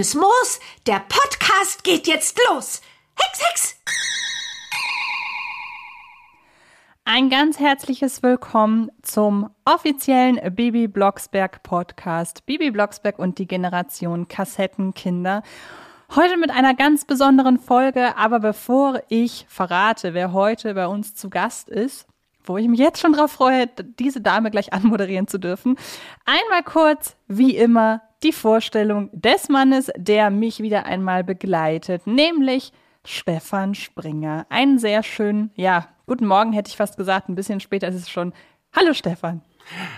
Grünes Moos. Der Podcast geht jetzt los. Hex, Hex! Ein ganz herzliches Willkommen zum offiziellen Bibi Blocksberg Podcast. Bibi Blocksberg und die Generation Kassettenkinder. Heute mit einer ganz besonderen Folge, aber bevor ich verrate, wer heute bei uns zu Gast ist, wo ich mich jetzt schon drauf freue, diese Dame gleich anmoderieren zu dürfen, einmal kurz, wie immer, die Vorstellung des Mannes, der mich wieder einmal begleitet, nämlich Stefan Springer. Einen sehr schönen, ja, guten Morgen hätte ich fast gesagt, ein bisschen später ist es schon. Hallo Stefan.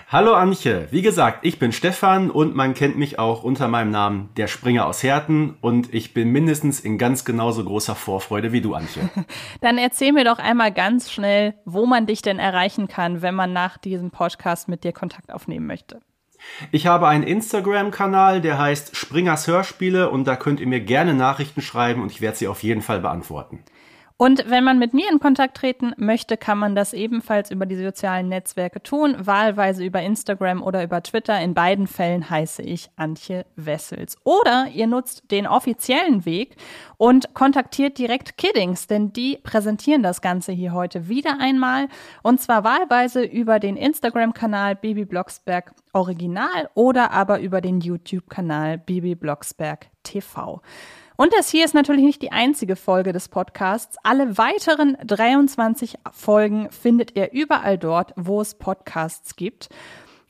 Hallo Antje, wie gesagt, ich bin Stefan und man kennt mich auch unter meinem Namen der Springer aus Herten und ich bin mindestens in ganz genauso großer Vorfreude wie du, Antje. Dann erzähl mir doch einmal ganz schnell, wo man dich denn erreichen kann, wenn man nach diesem Podcast mit dir Kontakt aufnehmen möchte. Ich habe einen Instagram-Kanal, der heißt Springers Hörspiele und da könnt ihr mir gerne Nachrichten schreiben und ich werde sie auf jeden Fall beantworten. Und wenn man mit mir in Kontakt treten möchte, kann man das ebenfalls über die sozialen Netzwerke tun, wahlweise über Instagram oder über Twitter. In beiden Fällen heiße ich Antje Wessels. Oder ihr nutzt den offiziellen Weg und kontaktiert direkt Kiddings, denn die präsentieren das Ganze hier heute wieder einmal. Und zwar wahlweise über den Instagram-Kanal Baby Blocksberg Original oder aber über den YouTube-Kanal Baby Blocksberg TV. Und das hier ist natürlich nicht die einzige Folge des Podcasts. Alle weiteren 23 Folgen findet ihr überall dort, wo es Podcasts gibt.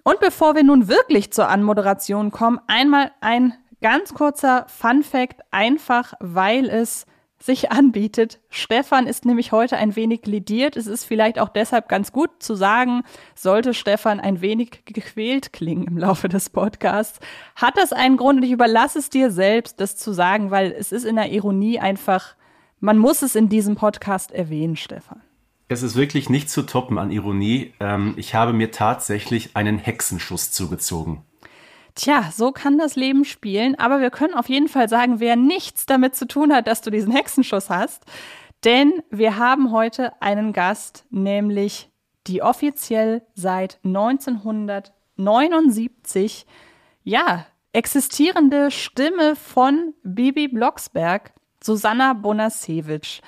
Und bevor wir nun wirklich zur Anmoderation kommen, einmal ein ganz kurzer Fun Fact, einfach weil es sich anbietet. Stefan ist nämlich heute ein wenig lediert. Es ist vielleicht auch deshalb ganz gut zu sagen, sollte Stefan ein wenig gequält klingen im Laufe des Podcasts, hat das einen Grund und ich überlasse es dir selbst, das zu sagen, weil es ist in der Ironie einfach, man muss es in diesem Podcast erwähnen, Stefan. Es ist wirklich nicht zu toppen an Ironie. Ähm, ich habe mir tatsächlich einen Hexenschuss zugezogen. Tja, so kann das Leben spielen, aber wir können auf jeden Fall sagen, wer nichts damit zu tun hat, dass du diesen Hexenschuss hast, denn wir haben heute einen Gast, nämlich die offiziell seit 1979 ja, existierende Stimme von Bibi Blocksberg, Susanna Bonasewitsch.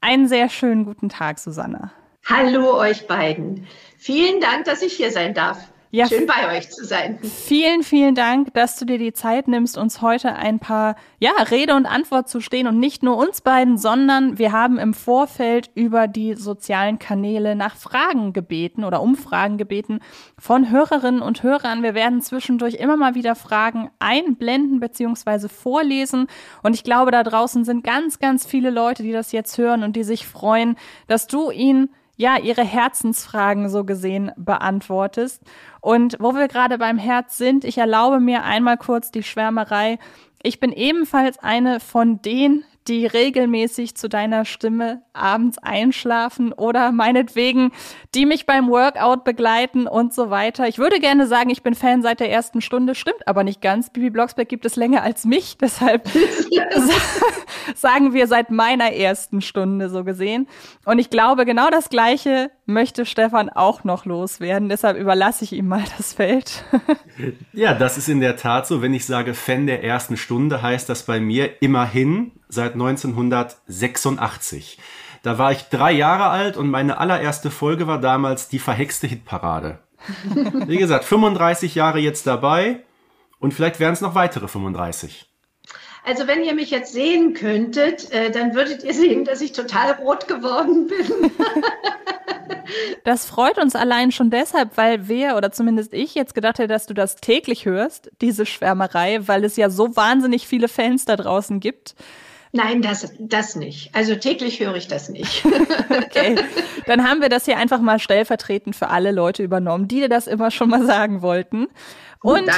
Einen sehr schönen guten Tag, Susanna. Hallo euch beiden. Vielen Dank, dass ich hier sein darf. Ja, Schön bei euch zu sein. Vielen, vielen Dank, dass du dir die Zeit nimmst, uns heute ein paar ja, Rede und Antwort zu stehen und nicht nur uns beiden, sondern wir haben im Vorfeld über die sozialen Kanäle nach Fragen gebeten oder Umfragen gebeten von Hörerinnen und Hörern. Wir werden zwischendurch immer mal wieder Fragen einblenden bzw. vorlesen und ich glaube, da draußen sind ganz, ganz viele Leute, die das jetzt hören und die sich freuen, dass du ihnen ja, ihre Herzensfragen so gesehen beantwortest. Und wo wir gerade beim Herz sind, ich erlaube mir einmal kurz die Schwärmerei. Ich bin ebenfalls eine von den, die regelmäßig zu deiner Stimme abends einschlafen oder meinetwegen, die mich beim Workout begleiten und so weiter. Ich würde gerne sagen, ich bin Fan seit der ersten Stunde, stimmt aber nicht ganz. Bibi Blocksberg gibt es länger als mich, deshalb sagen wir seit meiner ersten Stunde so gesehen. Und ich glaube, genau das Gleiche möchte Stefan auch noch loswerden. Deshalb überlasse ich ihm mal das Feld. ja, das ist in der Tat so. Wenn ich sage Fan der ersten Stunde, heißt das bei mir immerhin seit 1986. Da war ich drei Jahre alt und meine allererste Folge war damals die verhexte Hitparade. Wie gesagt, 35 Jahre jetzt dabei und vielleicht wären es noch weitere 35. Also wenn ihr mich jetzt sehen könntet, äh, dann würdet ihr sehen, dass ich total rot geworden bin. das freut uns allein schon deshalb, weil wir oder zumindest ich jetzt gedacht hätte, dass du das täglich hörst, diese Schwärmerei, weil es ja so wahnsinnig viele Fans da draußen gibt. Nein, das, das nicht. Also täglich höre ich das nicht. okay, dann haben wir das hier einfach mal stellvertretend für alle Leute übernommen, die dir das immer schon mal sagen wollten. Und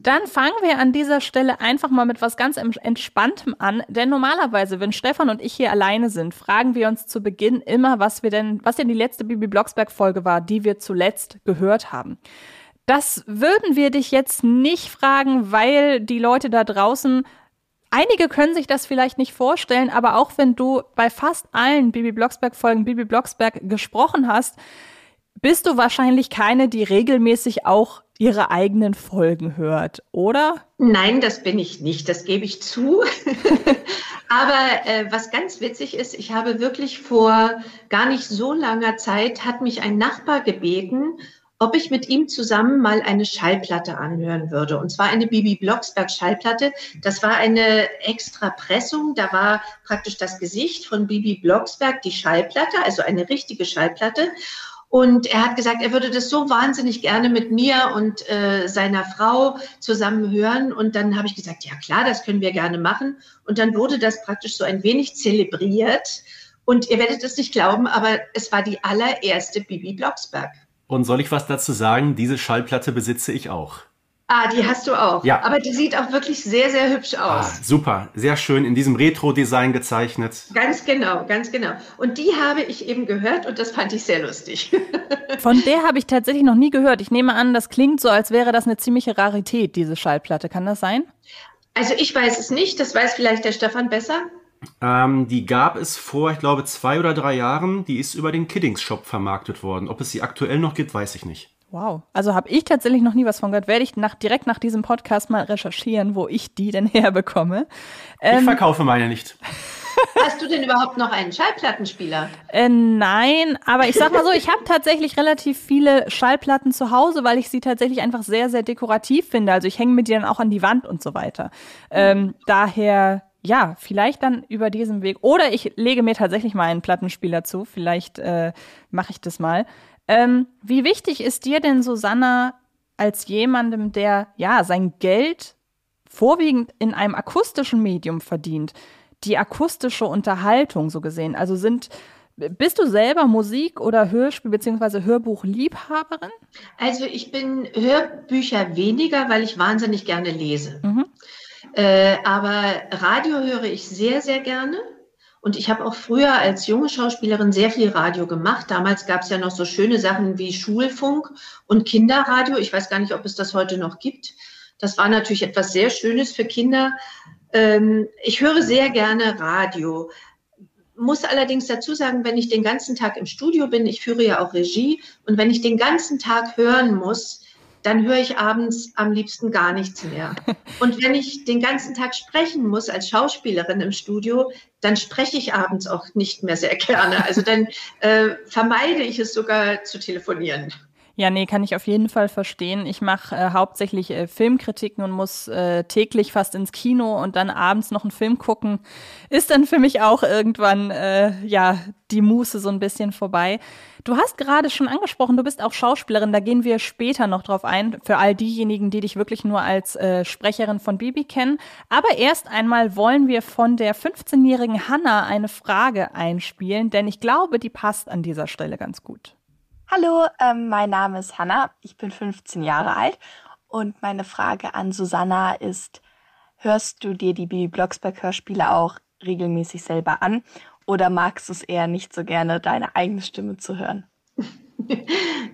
dann fangen wir an dieser Stelle einfach mal mit was ganz Entspanntem an. Denn normalerweise, wenn Stefan und ich hier alleine sind, fragen wir uns zu Beginn immer, was wir denn, was denn die letzte Bibi Blocksberg-Folge war, die wir zuletzt gehört haben. Das würden wir dich jetzt nicht fragen, weil die Leute da draußen Einige können sich das vielleicht nicht vorstellen, aber auch wenn du bei fast allen Bibi Blocksberg Folgen Bibi Blocksberg gesprochen hast, bist du wahrscheinlich keine, die regelmäßig auch ihre eigenen Folgen hört, oder? Nein, das bin ich nicht, das gebe ich zu. Aber äh, was ganz witzig ist, ich habe wirklich vor gar nicht so langer Zeit, hat mich ein Nachbar gebeten, ob ich mit ihm zusammen mal eine Schallplatte anhören würde. Und zwar eine Bibi Blocksberg Schallplatte. Das war eine extra Pressung. Da war praktisch das Gesicht von Bibi Blocksberg, die Schallplatte, also eine richtige Schallplatte. Und er hat gesagt, er würde das so wahnsinnig gerne mit mir und äh, seiner Frau zusammen hören. Und dann habe ich gesagt, ja klar, das können wir gerne machen. Und dann wurde das praktisch so ein wenig zelebriert. Und ihr werdet es nicht glauben, aber es war die allererste Bibi Blocksberg. Und soll ich was dazu sagen? Diese Schallplatte besitze ich auch. Ah, die hast du auch. Ja. Aber die sieht auch wirklich sehr, sehr hübsch Ah, aus. super, sehr schön in diesem Retro-Design gezeichnet. Ganz genau, ganz genau. Und die habe ich eben gehört und das fand ich sehr lustig. Von der habe ich tatsächlich noch nie gehört. Ich nehme an, das klingt so, als wäre das eine ziemliche Rarität, diese Schallplatte. Kann das sein? Also ich weiß es nicht, das weiß vielleicht der Stefan besser. Ähm, die gab es vor, ich glaube, zwei oder drei Jahren. Die ist über den Kiddings Shop vermarktet worden. Ob es sie aktuell noch gibt, weiß ich nicht. Wow. Also habe ich tatsächlich noch nie was von gehört. Werde ich nach, direkt nach diesem Podcast mal recherchieren, wo ich die denn herbekomme. ich Ähm, verkaufe meine nicht. Hast du denn überhaupt noch einen Schallplattenspieler? Äh, nein, aber ich sag mal so, ich habe tatsächlich relativ viele Schallplatten zu Hause, weil ich sie tatsächlich einfach sehr, sehr dekorativ finde. Also ich hänge mir die dann auch an die Wand und so weiter. Ähm, daher, ja, vielleicht dann über diesen Weg. Oder ich lege mir tatsächlich mal einen Plattenspieler zu. Vielleicht äh, mache ich das mal. Ähm, wie wichtig ist dir denn, Susanna, als jemandem, der ja sein Geld vorwiegend in einem akustischen Medium verdient, die akustische Unterhaltung so gesehen? Also sind, bist du selber Musik- oder Hörspiel- bzw. Hörbuchliebhaberin? Also ich bin Hörbücher weniger, weil ich wahnsinnig gerne lese. Mhm. Äh, aber Radio höre ich sehr, sehr gerne. Und ich habe auch früher als junge Schauspielerin sehr viel Radio gemacht. Damals gab es ja noch so schöne Sachen wie Schulfunk und Kinderradio. Ich weiß gar nicht, ob es das heute noch gibt. Das war natürlich etwas sehr Schönes für Kinder. Ähm, ich höre sehr gerne Radio. Muss allerdings dazu sagen, wenn ich den ganzen Tag im Studio bin, ich führe ja auch Regie, und wenn ich den ganzen Tag hören muss, dann höre ich abends am liebsten gar nichts mehr. Und wenn ich den ganzen Tag sprechen muss als Schauspielerin im Studio, dann spreche ich abends auch nicht mehr sehr gerne. Also dann äh, vermeide ich es sogar zu telefonieren. Ja, nee, kann ich auf jeden Fall verstehen. Ich mache äh, hauptsächlich äh, Filmkritiken und muss äh, täglich fast ins Kino und dann abends noch einen Film gucken. Ist dann für mich auch irgendwann, äh, ja, die Muße so ein bisschen vorbei. Du hast gerade schon angesprochen, du bist auch Schauspielerin, da gehen wir später noch drauf ein, für all diejenigen, die dich wirklich nur als äh, Sprecherin von Bibi kennen. Aber erst einmal wollen wir von der 15-jährigen Hanna eine Frage einspielen, denn ich glaube, die passt an dieser Stelle ganz gut. Hallo, ähm, mein Name ist Hanna, ich bin 15 Jahre alt und meine Frage an Susanna ist, hörst du dir die Bibi Blocksberg Hörspiele auch regelmäßig selber an oder magst du es eher nicht so gerne, deine eigene Stimme zu hören?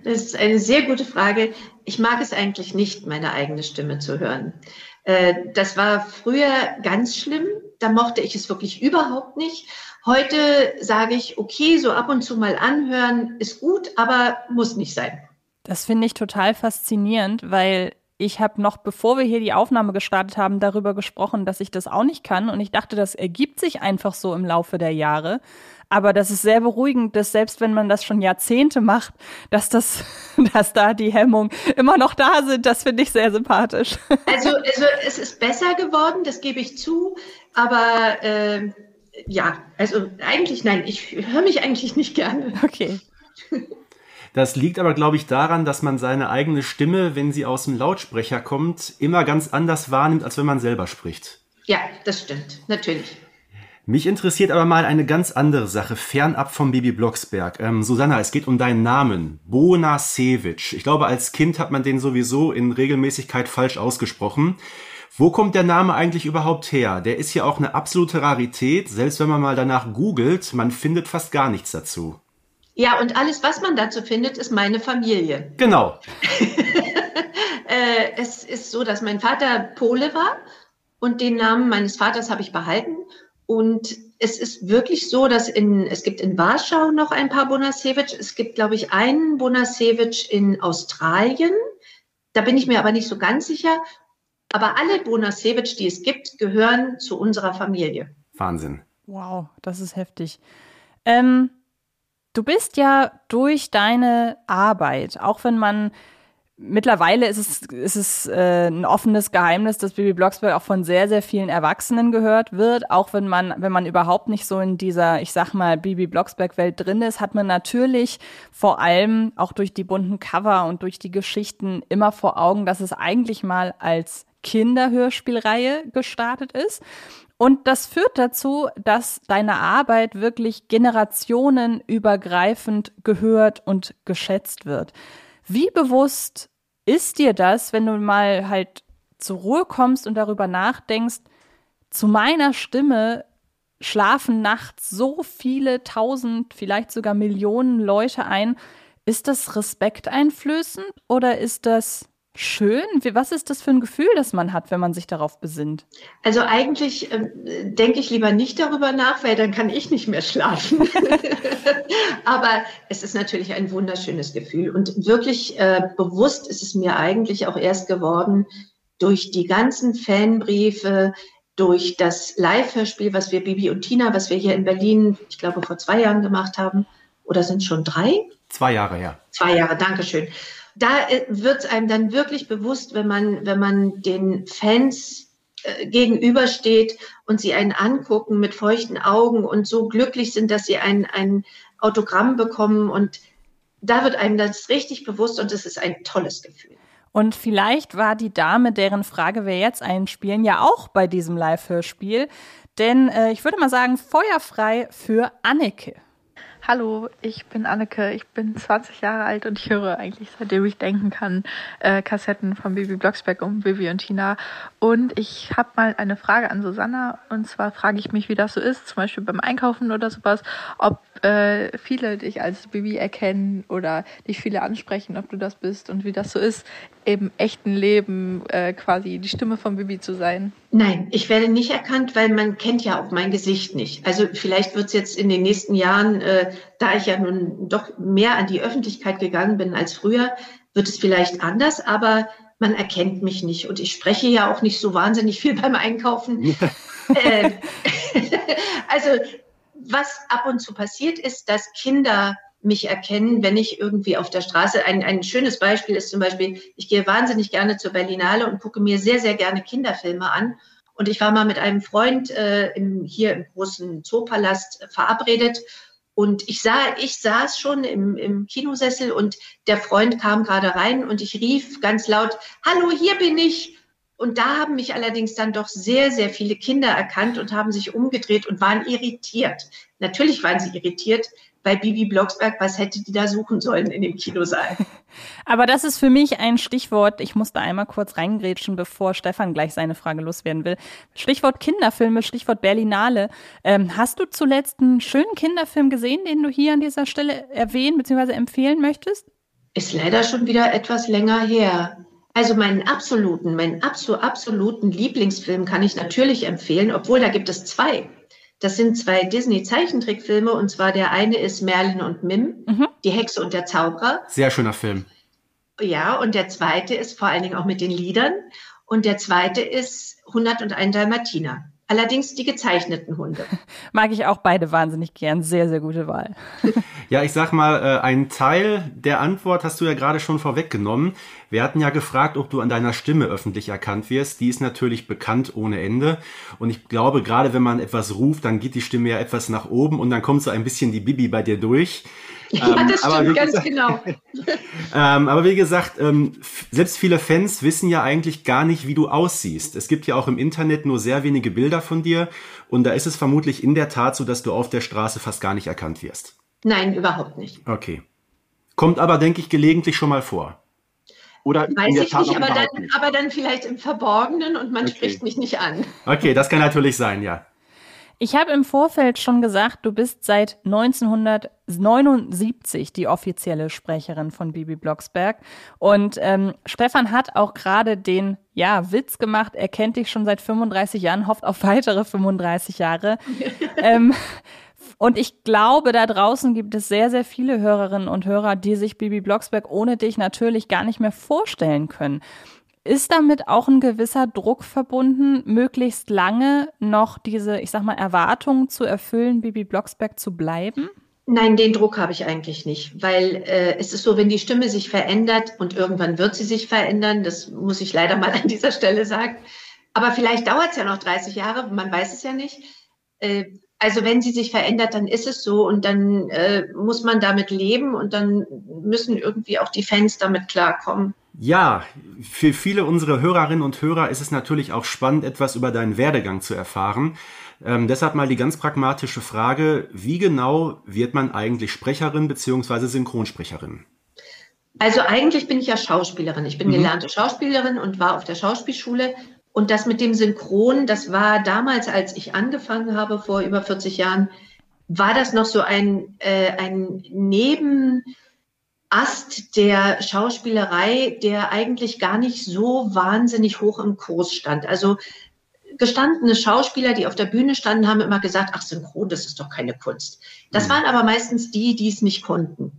Das ist eine sehr gute Frage. Ich mag es eigentlich nicht, meine eigene Stimme zu hören. Äh, Das war früher ganz schlimm. Da mochte ich es wirklich überhaupt nicht. Heute sage ich, okay, so ab und zu mal anhören ist gut, aber muss nicht sein. Das finde ich total faszinierend, weil ich habe noch, bevor wir hier die Aufnahme gestartet haben, darüber gesprochen, dass ich das auch nicht kann. Und ich dachte, das ergibt sich einfach so im Laufe der Jahre. Aber das ist sehr beruhigend, dass selbst wenn man das schon Jahrzehnte macht, dass das, dass da die Hemmungen immer noch da sind. Das finde ich sehr sympathisch. Also, also es ist besser geworden, das gebe ich zu. Aber äh, ja, also eigentlich nein, ich höre mich eigentlich nicht gerne. Okay. Das liegt aber, glaube ich, daran, dass man seine eigene Stimme, wenn sie aus dem Lautsprecher kommt, immer ganz anders wahrnimmt, als wenn man selber spricht. Ja, das stimmt, natürlich. Mich interessiert aber mal eine ganz andere Sache, fernab vom Bibi Blocksberg. Ähm, Susanna, es geht um deinen Namen. Bona Sevic. Ich glaube, als Kind hat man den sowieso in Regelmäßigkeit falsch ausgesprochen. Wo kommt der Name eigentlich überhaupt her? Der ist ja auch eine absolute Rarität. Selbst wenn man mal danach googelt, man findet fast gar nichts dazu. Ja, und alles, was man dazu findet, ist meine Familie. Genau. Äh, es ist so, dass mein Vater Pole war und den Namen meines Vaters habe ich behalten. Und es ist wirklich so, dass in, es gibt in Warschau noch ein paar Bonasewicz. Es gibt, glaube ich, einen Bonasewicz in Australien. Da bin ich mir aber nicht so ganz sicher. Aber alle Bonasewitsch, die es gibt, gehören zu unserer Familie. Wahnsinn. Wow, das ist heftig. Ähm, du bist ja durch deine Arbeit, auch wenn man Mittlerweile ist es, ist es äh, ein offenes Geheimnis, dass Bibi Blocksberg auch von sehr, sehr vielen Erwachsenen gehört wird. Auch wenn man, wenn man überhaupt nicht so in dieser, ich sag mal, Bibi Blocksberg-Welt drin ist, hat man natürlich vor allem auch durch die bunten Cover und durch die Geschichten immer vor Augen, dass es eigentlich mal als Kinderhörspielreihe gestartet ist. Und das führt dazu, dass deine Arbeit wirklich generationenübergreifend gehört und geschätzt wird. Wie bewusst ist dir das, wenn du mal halt zur Ruhe kommst und darüber nachdenkst, zu meiner Stimme schlafen nachts so viele tausend, vielleicht sogar Millionen Leute ein. Ist das respekteinflößend oder ist das schön? Was ist das für ein Gefühl, das man hat, wenn man sich darauf besinnt? Also eigentlich äh, denke ich lieber nicht darüber nach, weil dann kann ich nicht mehr schlafen. Aber es ist natürlich ein wunderschönes Gefühl. Und wirklich äh, bewusst ist es mir eigentlich auch erst geworden durch die ganzen Fanbriefe, durch das Live-Hörspiel, was wir Bibi und Tina, was wir hier in Berlin, ich glaube, vor zwei Jahren gemacht haben. Oder sind es schon drei? Zwei Jahre, ja. Zwei Jahre, Dankeschön da äh, wird es einem dann wirklich bewusst, wenn man, wenn man den Fans äh, gegenübersteht und sie einen angucken mit feuchten Augen und so glücklich sind, dass sie ein, ein Autogramm bekommen. Und da wird einem das richtig bewusst und es ist ein tolles Gefühl. Und vielleicht war die Dame, deren Frage wir jetzt einspielen, ja auch bei diesem Live-Hörspiel. Denn äh, ich würde mal sagen, feuerfrei für Anneke. Hallo, ich bin Anneke, ich bin 20 Jahre alt und ich höre eigentlich seitdem ich denken kann äh, Kassetten von Bibi Blocksberg und Bibi und Tina. Und ich habe mal eine Frage an Susanna. Und zwar frage ich mich, wie das so ist, zum Beispiel beim Einkaufen oder sowas, ob äh, viele dich als Bibi erkennen oder dich viele ansprechen, ob du das bist und wie das so ist, im echten Leben äh, quasi die Stimme von Bibi zu sein? Nein, ich werde nicht erkannt, weil man kennt ja auch mein Gesicht nicht. Also vielleicht wird es jetzt in den nächsten Jahren, äh, da ich ja nun doch mehr an die Öffentlichkeit gegangen bin als früher, wird es vielleicht anders, aber man erkennt mich nicht. Und ich spreche ja auch nicht so wahnsinnig viel beim Einkaufen. äh, also was ab und zu passiert ist, dass Kinder mich erkennen, wenn ich irgendwie auf der Straße, ein, ein schönes Beispiel ist zum Beispiel, ich gehe wahnsinnig gerne zur Berlinale und gucke mir sehr, sehr gerne Kinderfilme an. Und ich war mal mit einem Freund äh, im, hier im großen Zoopalast verabredet und ich sah, ich saß schon im, im Kinosessel und der Freund kam gerade rein und ich rief ganz laut, Hallo, hier bin ich. Und da haben mich allerdings dann doch sehr, sehr viele Kinder erkannt und haben sich umgedreht und waren irritiert. Natürlich waren sie irritiert, bei Bibi Blocksberg, was hätte die da suchen sollen in dem Kinosaal? Aber das ist für mich ein Stichwort. Ich musste einmal kurz reingrätschen, bevor Stefan gleich seine Frage loswerden will. Stichwort Kinderfilme, Stichwort Berlinale. Ähm, hast du zuletzt einen schönen Kinderfilm gesehen, den du hier an dieser Stelle erwähnen bzw. empfehlen möchtest? Ist leider schon wieder etwas länger her. Also meinen absoluten, meinen absoluten Lieblingsfilm kann ich natürlich empfehlen, obwohl da gibt es zwei. Das sind zwei Disney-Zeichentrickfilme und zwar der eine ist Merlin und Mim, mhm. die Hexe und der Zauberer. Sehr schöner Film. Ja, und der zweite ist vor allen Dingen auch mit den Liedern und der zweite ist 101 Dalmatiner. Allerdings die gezeichneten Hunde. Mag ich auch beide wahnsinnig gern. Sehr, sehr gute Wahl. ja, ich sag mal, äh, ein Teil der Antwort hast du ja gerade schon vorweggenommen. Wir hatten ja gefragt, ob du an deiner Stimme öffentlich erkannt wirst. Die ist natürlich bekannt ohne Ende. Und ich glaube, gerade wenn man etwas ruft, dann geht die Stimme ja etwas nach oben und dann kommt so ein bisschen die Bibi bei dir durch. Ja, ähm, das stimmt, ganz gesagt, genau. ähm, aber wie gesagt, ähm, selbst viele Fans wissen ja eigentlich gar nicht, wie du aussiehst. Es gibt ja auch im Internet nur sehr wenige Bilder von dir und da ist es vermutlich in der Tat so, dass du auf der Straße fast gar nicht erkannt wirst. Nein, überhaupt nicht. Okay. Kommt aber, denke ich, gelegentlich schon mal vor. Oder Weiß ich nicht, aber dann, aber dann vielleicht im Verborgenen und man okay. spricht mich nicht an. Okay, das kann natürlich sein, ja. Ich habe im Vorfeld schon gesagt, du bist seit 1979 die offizielle Sprecherin von Bibi Blocksberg. Und ähm, Stefan hat auch gerade den ja, Witz gemacht. Er kennt dich schon seit 35 Jahren, hofft auf weitere 35 Jahre. ähm, Und ich glaube, da draußen gibt es sehr, sehr viele Hörerinnen und Hörer, die sich Bibi Blocksberg ohne dich natürlich gar nicht mehr vorstellen können. Ist damit auch ein gewisser Druck verbunden, möglichst lange noch diese, ich sag mal, Erwartungen zu erfüllen, Bibi Blocksberg zu bleiben? Nein, den Druck habe ich eigentlich nicht, weil äh, es ist so, wenn die Stimme sich verändert und irgendwann wird sie sich verändern, das muss ich leider mal an dieser Stelle sagen. Aber vielleicht dauert es ja noch 30 Jahre, man weiß es ja nicht. Äh, also wenn sie sich verändert, dann ist es so und dann äh, muss man damit leben und dann müssen irgendwie auch die Fans damit klarkommen. Ja, für viele unserer Hörerinnen und Hörer ist es natürlich auch spannend, etwas über deinen Werdegang zu erfahren. Ähm, deshalb mal die ganz pragmatische Frage, wie genau wird man eigentlich Sprecherin bzw. Synchronsprecherin? Also eigentlich bin ich ja Schauspielerin. Ich bin mhm. gelernte Schauspielerin und war auf der Schauspielschule. Und das mit dem Synchron, das war damals, als ich angefangen habe, vor über 40 Jahren, war das noch so ein, äh, ein Nebenast der Schauspielerei, der eigentlich gar nicht so wahnsinnig hoch im Kurs stand. Also gestandene Schauspieler, die auf der Bühne standen, haben immer gesagt, ach, Synchron, das ist doch keine Kunst. Das mhm. waren aber meistens die, die es nicht konnten.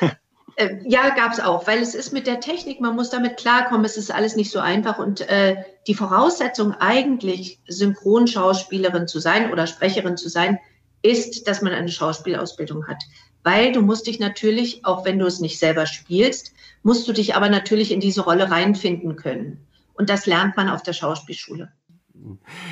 äh, ja, gab es auch, weil es ist mit der Technik, man muss damit klarkommen, es ist alles nicht so einfach und äh, die Voraussetzung eigentlich Synchronschauspielerin zu sein oder Sprecherin zu sein, ist, dass man eine Schauspielausbildung hat. Weil du musst dich natürlich, auch wenn du es nicht selber spielst, musst du dich aber natürlich in diese Rolle reinfinden können. Und das lernt man auf der Schauspielschule.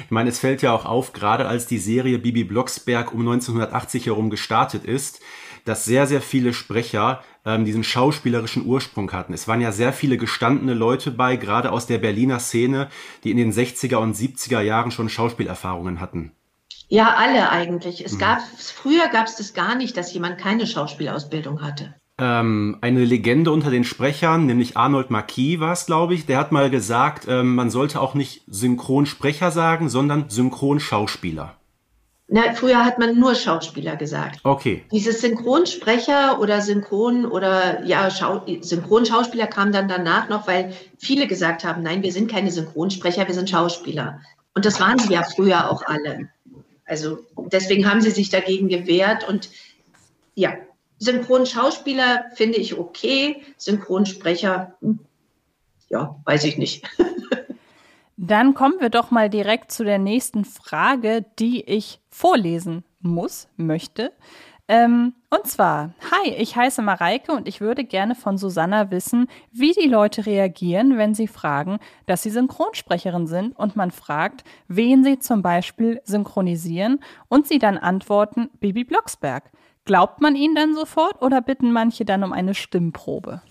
Ich meine, es fällt ja auch auf, gerade als die Serie Bibi Blocksberg um 1980 herum gestartet ist, dass sehr, sehr viele Sprecher ähm, diesen schauspielerischen Ursprung hatten. Es waren ja sehr viele gestandene Leute bei, gerade aus der Berliner Szene, die in den 60er und 70er Jahren schon Schauspielerfahrungen hatten. Ja, alle eigentlich. Es mhm. gab, früher gab es das gar nicht, dass jemand keine Schauspielausbildung hatte ähm, eine Legende unter den Sprechern, nämlich Arnold Marquis war es, glaube ich, der hat mal gesagt, ähm, man sollte auch nicht Synchronsprecher sagen, sondern Synchronschauspieler. Na, früher hat man nur Schauspieler gesagt. Okay. Dieses Synchronsprecher oder Synchron oder ja, Schau Synchronschauspieler kam dann danach noch, weil viele gesagt haben, nein, wir sind keine Synchronsprecher, wir sind Schauspieler. Und das waren sie ja früher auch alle. Also deswegen haben sie sich dagegen gewehrt und ja, Synchronschauspieler finde ich okay, Synchronsprecher, hm, ja, weiß ich nicht. Dann kommen wir doch mal direkt zu der nächsten Frage, die ich vorlesen muss, möchte. Ähm, und zwar, hi, ich heiße Mareike und ich würde gerne von Susanna wissen, wie die Leute reagieren, wenn sie fragen, dass sie Synchronsprecherin sind und man fragt, wen sie zum Beispiel synchronisieren und sie dann antworten, Bibi Blocksberg. Glaubt man ihnen dann sofort oder bitten manche dann um eine Stimmprobe?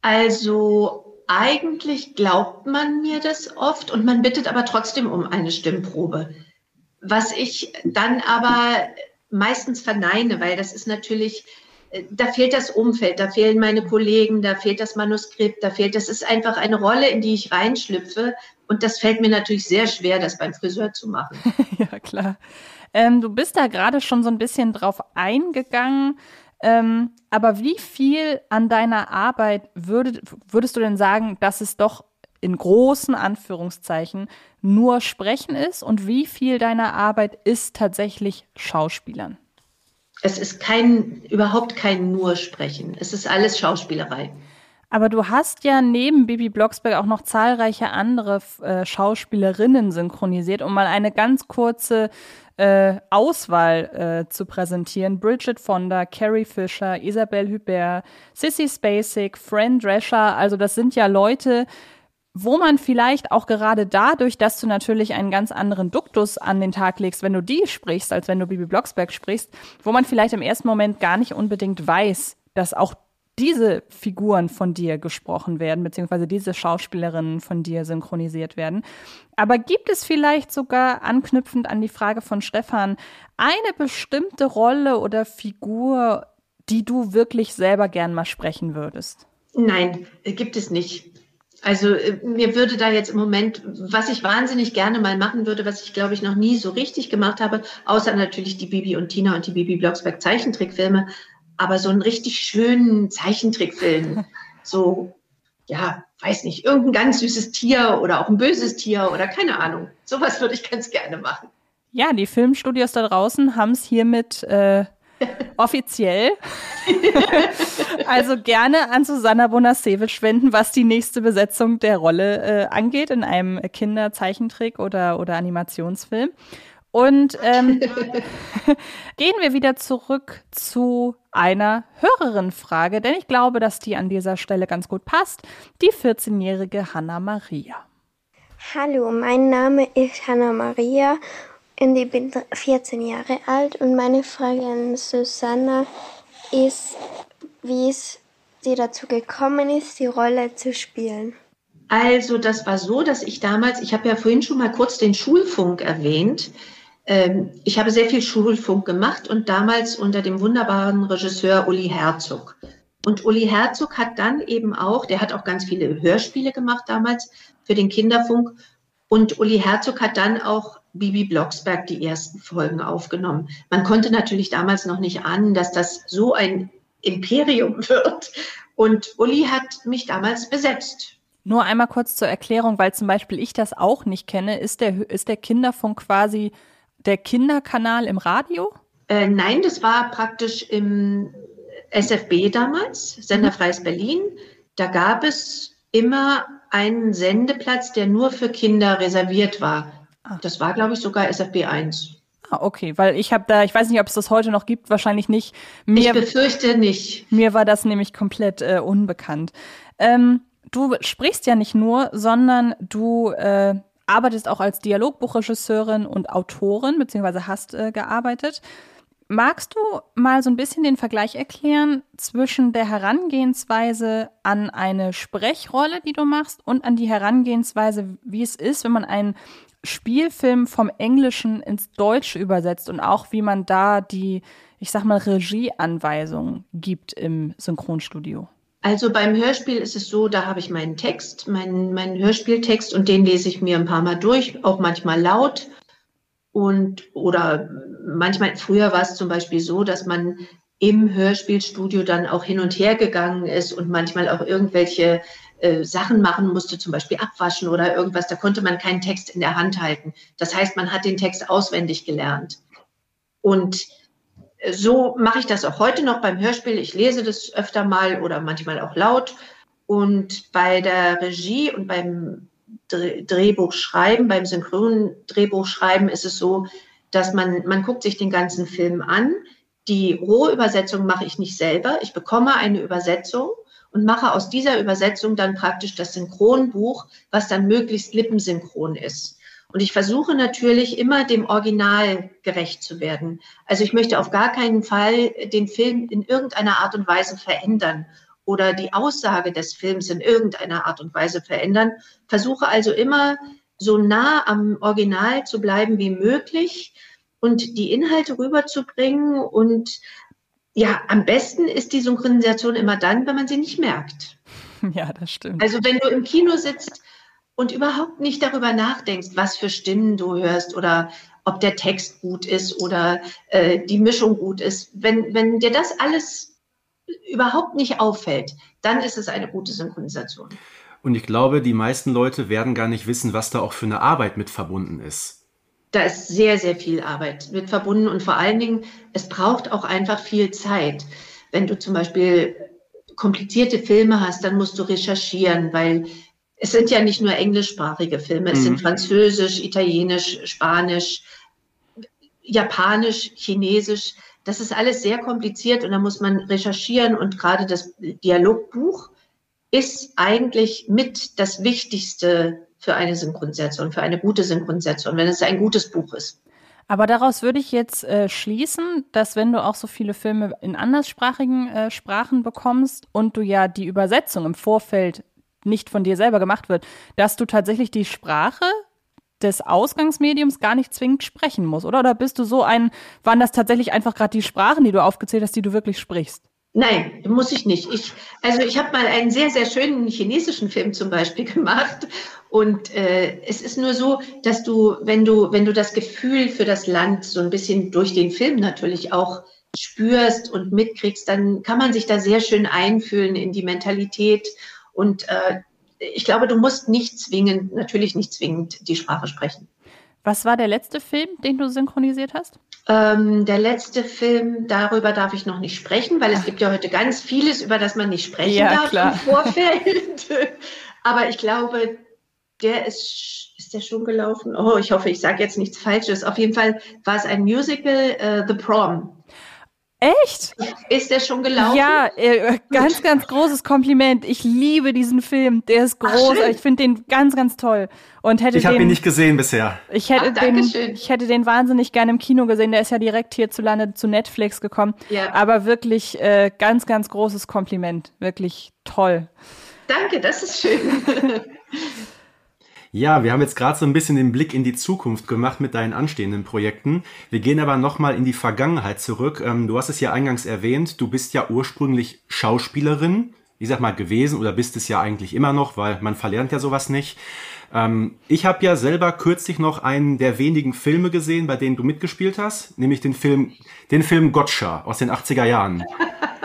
Also eigentlich glaubt man mir das oft und man bittet aber trotzdem um eine Stimmprobe. Was ich dann aber meistens verneine, weil das ist natürlich, äh, da fehlt das Umfeld, da fehlen meine Kollegen, da fehlt das Manuskript, da fehlt, das ist einfach eine Rolle, in die ich reinschlüpfe. Und das fällt mir natürlich sehr schwer, das beim Friseur zu machen. ja, klar. Ähm, du bist da gerade schon so ein bisschen drauf eingegangen. Ähm, aber wie viel an deiner Arbeit würdet, würdest du denn sagen, dass es doch in großen Anführungszeichen nur Sprechen ist und wie viel deiner Arbeit ist tatsächlich Schauspielern? Es ist kein, überhaupt kein nur Sprechen. Es ist alles Schauspielerei. Aber du hast ja neben Bibi Blocksberg auch noch zahlreiche andere äh, Schauspielerinnen synchronisiert, um mal eine ganz kurze äh, Auswahl äh, zu präsentieren. Bridget Fonda, Carrie Fisher, Isabelle Hubert, Sissy Spacek, Fran Drescher. Also das sind ja Leute, wo man vielleicht auch gerade dadurch, dass du natürlich einen ganz anderen Duktus an den Tag legst, wenn du die sprichst, als wenn du Bibi Blocksberg sprichst, wo man vielleicht im ersten Moment gar nicht unbedingt weiß, dass auch diese Figuren von dir gesprochen werden, beziehungsweise diese Schauspielerinnen von dir synchronisiert werden. Aber gibt es vielleicht sogar, anknüpfend an die Frage von Stefan, eine bestimmte Rolle oder Figur, die du wirklich selber gern mal sprechen würdest? Nein, gibt es nicht. Also äh, mir würde da jetzt im Moment, was ich wahnsinnig gerne mal machen würde, was ich glaube ich noch nie so richtig gemacht habe, außer natürlich die Bibi und Tina und die Bibi Blocksberg Zeichentrickfilme, aber so einen richtig schönen Zeichentrickfilm, so, ja, weiß nicht, irgendein ganz süßes Tier oder auch ein böses Tier oder keine Ahnung. Sowas würde ich ganz gerne machen. Ja, die Filmstudios da draußen haben es hiermit äh, offiziell. also gerne an Susanna Bonasewicz wenden, was die nächste Besetzung der Rolle äh, angeht in einem Kinderzeichentrick oder, oder Animationsfilm. Und ähm, gehen wir wieder zurück zu einer höheren Frage, denn ich glaube, dass die an dieser Stelle ganz gut passt. Die 14-jährige Hanna Maria. Hallo, mein Name ist Hanna Maria und ich bin 14 Jahre alt und meine Frage an Susanna ist, wie es dir dazu gekommen ist, die Rolle zu spielen. Also das war so, dass ich damals, ich habe ja vorhin schon mal kurz den Schulfunk erwähnt, ähm, ich habe sehr viel Schulfunk gemacht und damals unter dem wunderbaren Regisseur Uli Herzog. Und Uli Herzog hat dann eben auch, der hat auch ganz viele Hörspiele gemacht damals für den Kinderfunk. Und Uli Herzog hat dann auch Bibi Blocksberg die ersten Folgen aufgenommen. Man konnte natürlich damals noch nicht ahnen, dass das so ein Imperium wird. Und Uli hat mich damals besetzt. Nur einmal kurz zur Erklärung, weil zum Beispiel ich das auch nicht kenne. Ist der, ist der Kinderfunk quasi der Kinderkanal im Radio? Äh, nein, das war praktisch im SFB damals, Senderfreies Berlin. Da gab es immer einen Sendeplatz, der nur für Kinder reserviert war. Ah. Das war, glaube ich, sogar SFB 1. Ah, okay, weil ich habe da, ich weiß nicht, ob es das heute noch gibt, wahrscheinlich nicht. Mir, ich befürchte nicht. Mir war das nämlich komplett äh, unbekannt. Ähm, du sprichst ja nicht nur, sondern du äh, arbeitest auch als Dialogbuchregisseurin und Autorin, beziehungsweise hast äh, gearbeitet. Magst du mal so ein bisschen den Vergleich erklären zwischen der Herangehensweise an eine Sprechrolle, die du machst, und an die Herangehensweise, wie es ist, wenn man einen Spielfilm vom Englischen ins Deutsche übersetzt und auch wie man da die, ich sag mal, Regieanweisungen gibt im Synchronstudio? Also beim Hörspiel ist es so, da habe ich meinen Text, meinen, meinen Hörspieltext und den lese ich mir ein paar Mal durch, auch manchmal laut. Und oder manchmal, früher war es zum Beispiel so, dass man im Hörspielstudio dann auch hin und her gegangen ist und manchmal auch irgendwelche äh, Sachen machen musste, zum Beispiel abwaschen oder irgendwas. Da konnte man keinen Text in der Hand halten. Das heißt, man hat den Text auswendig gelernt. Und so mache ich das auch heute noch beim Hörspiel. Ich lese das öfter mal oder manchmal auch laut. Und bei der Regie und beim Drehbuchschreiben, beim synchronen Drehbuchschreiben ist es so, dass man, man guckt sich den ganzen Film an. Die rohe Übersetzung mache ich nicht selber. Ich bekomme eine Übersetzung und mache aus dieser Übersetzung dann praktisch das Synchronbuch, was dann möglichst lippensynchron ist. Und ich versuche natürlich immer dem Original gerecht zu werden. Also ich möchte auf gar keinen Fall den Film in irgendeiner Art und Weise verändern oder die Aussage des Films in irgendeiner Art und Weise verändern. Versuche also immer so nah am Original zu bleiben wie möglich und die Inhalte rüberzubringen. Und ja, am besten ist die Synchronisation immer dann, wenn man sie nicht merkt. Ja, das stimmt. Also wenn du im Kino sitzt und überhaupt nicht darüber nachdenkst, was für Stimmen du hörst oder ob der Text gut ist oder äh, die Mischung gut ist. Wenn, wenn dir das alles überhaupt nicht auffällt, dann ist es eine gute Synchronisation. Und ich glaube, die meisten Leute werden gar nicht wissen, was da auch für eine Arbeit mit verbunden ist. Da ist sehr, sehr viel Arbeit mit verbunden und vor allen Dingen, es braucht auch einfach viel Zeit. Wenn du zum Beispiel komplizierte Filme hast, dann musst du recherchieren, weil es sind ja nicht nur englischsprachige Filme, es mhm. sind Französisch, Italienisch, Spanisch, Japanisch, Chinesisch. Das ist alles sehr kompliziert und da muss man recherchieren und gerade das Dialogbuch ist eigentlich mit das Wichtigste für eine Synchronisation, für eine gute Synchronisation, wenn es ein gutes Buch ist. Aber daraus würde ich jetzt äh, schließen, dass wenn du auch so viele Filme in anderssprachigen äh, Sprachen bekommst und du ja die Übersetzung im Vorfeld nicht von dir selber gemacht wird, dass du tatsächlich die Sprache des Ausgangsmediums gar nicht zwingend sprechen musst, oder? Oder bist du so ein, waren das tatsächlich einfach gerade die Sprachen, die du aufgezählt hast, die du wirklich sprichst? Nein, muss ich nicht. Ich, also ich habe mal einen sehr, sehr schönen chinesischen Film zum Beispiel gemacht. Und äh, es ist nur so, dass du, wenn du, wenn du das Gefühl für das Land so ein bisschen durch den Film natürlich auch spürst und mitkriegst, dann kann man sich da sehr schön einfühlen in die Mentalität und äh, ich glaube, du musst nicht zwingend, natürlich nicht zwingend die Sprache sprechen. Was war der letzte Film, den du synchronisiert hast? Ähm, der letzte Film, darüber darf ich noch nicht sprechen, weil es gibt ja heute ganz vieles, über das man nicht sprechen ja, darf klar. im Vorfeld. Aber ich glaube, der ist, ist der schon gelaufen? Oh, ich hoffe, ich sage jetzt nichts Falsches. Auf jeden Fall war es ein Musical, uh, The Prom. Echt? Ist der schon gelaufen? Ja, äh, ganz, ganz großes Kompliment. Ich liebe diesen Film. Der ist groß. Ach, ich finde den ganz, ganz toll. Und hätte ich habe ihn nicht gesehen bisher. Ich hätte, Ach, den, ich hätte den wahnsinnig gerne im Kino gesehen. Der ist ja direkt hierzulande zu Netflix gekommen. Ja. Aber wirklich äh, ganz, ganz großes Kompliment. Wirklich toll. Danke, das ist schön. Ja, wir haben jetzt gerade so ein bisschen den Blick in die Zukunft gemacht mit deinen anstehenden Projekten. Wir gehen aber nochmal in die Vergangenheit zurück. Ähm, du hast es ja eingangs erwähnt, du bist ja ursprünglich Schauspielerin, ich sag mal gewesen oder bist es ja eigentlich immer noch, weil man verlernt ja sowas nicht. Ähm, ich habe ja selber kürzlich noch einen der wenigen Filme gesehen, bei denen du mitgespielt hast, nämlich den Film, den Film Gotcha aus den 80er Jahren.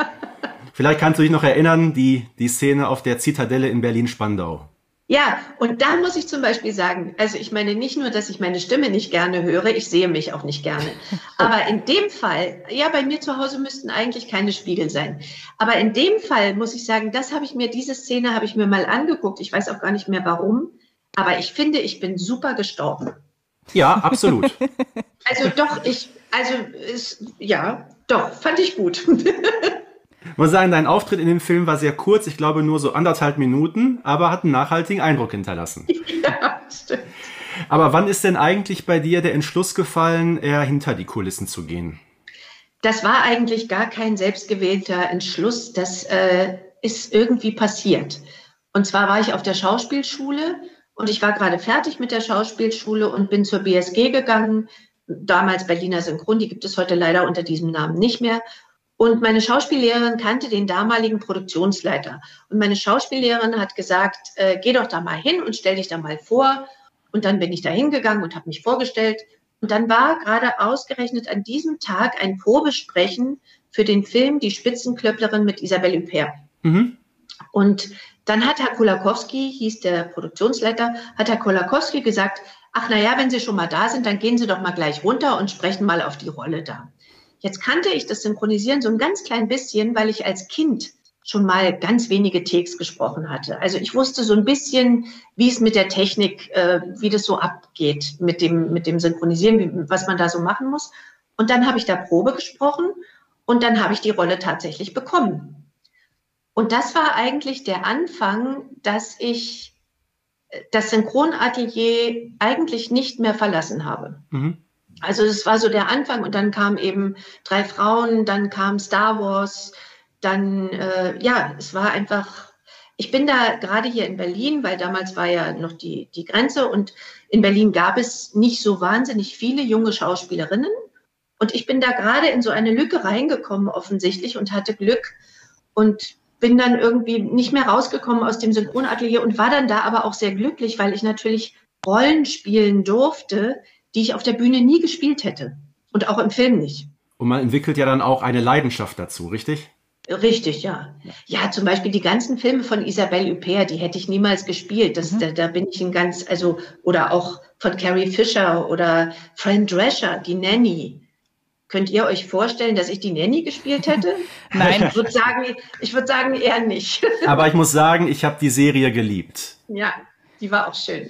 Vielleicht kannst du dich noch erinnern, die, die Szene auf der Zitadelle in Berlin-Spandau. Ja, und da muss ich zum Beispiel sagen, also ich meine nicht nur, dass ich meine Stimme nicht gerne höre, ich sehe mich auch nicht gerne. Aber in dem Fall, ja, bei mir zu Hause müssten eigentlich keine Spiegel sein. Aber in dem Fall muss ich sagen, das habe ich mir, diese Szene habe ich mir mal angeguckt. Ich weiß auch gar nicht mehr warum. Aber ich finde, ich bin super gestorben. Ja, absolut. Also doch, ich, also ist, ja, doch, fand ich gut. Ich muss sagen, dein Auftritt in dem Film war sehr kurz, ich glaube nur so anderthalb Minuten, aber hat einen nachhaltigen Eindruck hinterlassen. Ja, stimmt. Aber wann ist denn eigentlich bei dir der Entschluss gefallen, eher hinter die Kulissen zu gehen? Das war eigentlich gar kein selbstgewählter Entschluss, das äh, ist irgendwie passiert. Und zwar war ich auf der Schauspielschule und ich war gerade fertig mit der Schauspielschule und bin zur BSG gegangen. Damals Berliner Synchron, die gibt es heute leider unter diesem Namen nicht mehr. Und meine Schauspiellehrerin kannte den damaligen Produktionsleiter. Und meine Schauspiellehrerin hat gesagt, äh, geh doch da mal hin und stell dich da mal vor. Und dann bin ich da hingegangen und habe mich vorgestellt. Und dann war gerade ausgerechnet an diesem Tag ein Probesprechen für den Film Die Spitzenklöpplerin mit Isabelle Huppert. Mhm. Und dann hat Herr Kolakowski, hieß der Produktionsleiter, hat Herr Kolakowski gesagt, ach na ja, wenn Sie schon mal da sind, dann gehen Sie doch mal gleich runter und sprechen mal auf die Rolle da. Jetzt kannte ich das Synchronisieren so ein ganz klein bisschen, weil ich als Kind schon mal ganz wenige Takes gesprochen hatte. Also ich wusste so ein bisschen, wie es mit der Technik, äh, wie das so abgeht mit dem, mit dem Synchronisieren, wie, was man da so machen muss. Und dann habe ich da Probe gesprochen und dann habe ich die Rolle tatsächlich bekommen. Und das war eigentlich der Anfang, dass ich äh, das Synchronatelier eigentlich nicht mehr verlassen habe. Mhm. Also das war so der Anfang und dann kam eben drei Frauen, dann kam Star Wars, dann äh, ja, es war einfach. Ich bin da gerade hier in Berlin, weil damals war ja noch die die Grenze und in Berlin gab es nicht so wahnsinnig viele junge Schauspielerinnen und ich bin da gerade in so eine Lücke reingekommen offensichtlich und hatte Glück und bin dann irgendwie nicht mehr rausgekommen aus dem Synchronatelier und war dann da aber auch sehr glücklich, weil ich natürlich Rollen spielen durfte, die ich auf der Bühne nie gespielt hätte. Und auch im Film nicht. Und man entwickelt ja dann auch eine Leidenschaft dazu, richtig? Richtig, ja. Ja, zum Beispiel die ganzen Filme von Isabelle Huppert, die hätte ich niemals gespielt. Das, mhm. da, da bin ich ein ganz, also, oder auch von Carrie Fisher oder Fran Drescher, die Nanny. Könnt ihr euch vorstellen, dass ich die Nanny gespielt hätte? Nein. Ich würde sagen, ich würde sagen eher nicht. Aber ich muss sagen, ich habe die Serie geliebt. Ja, die war auch schön.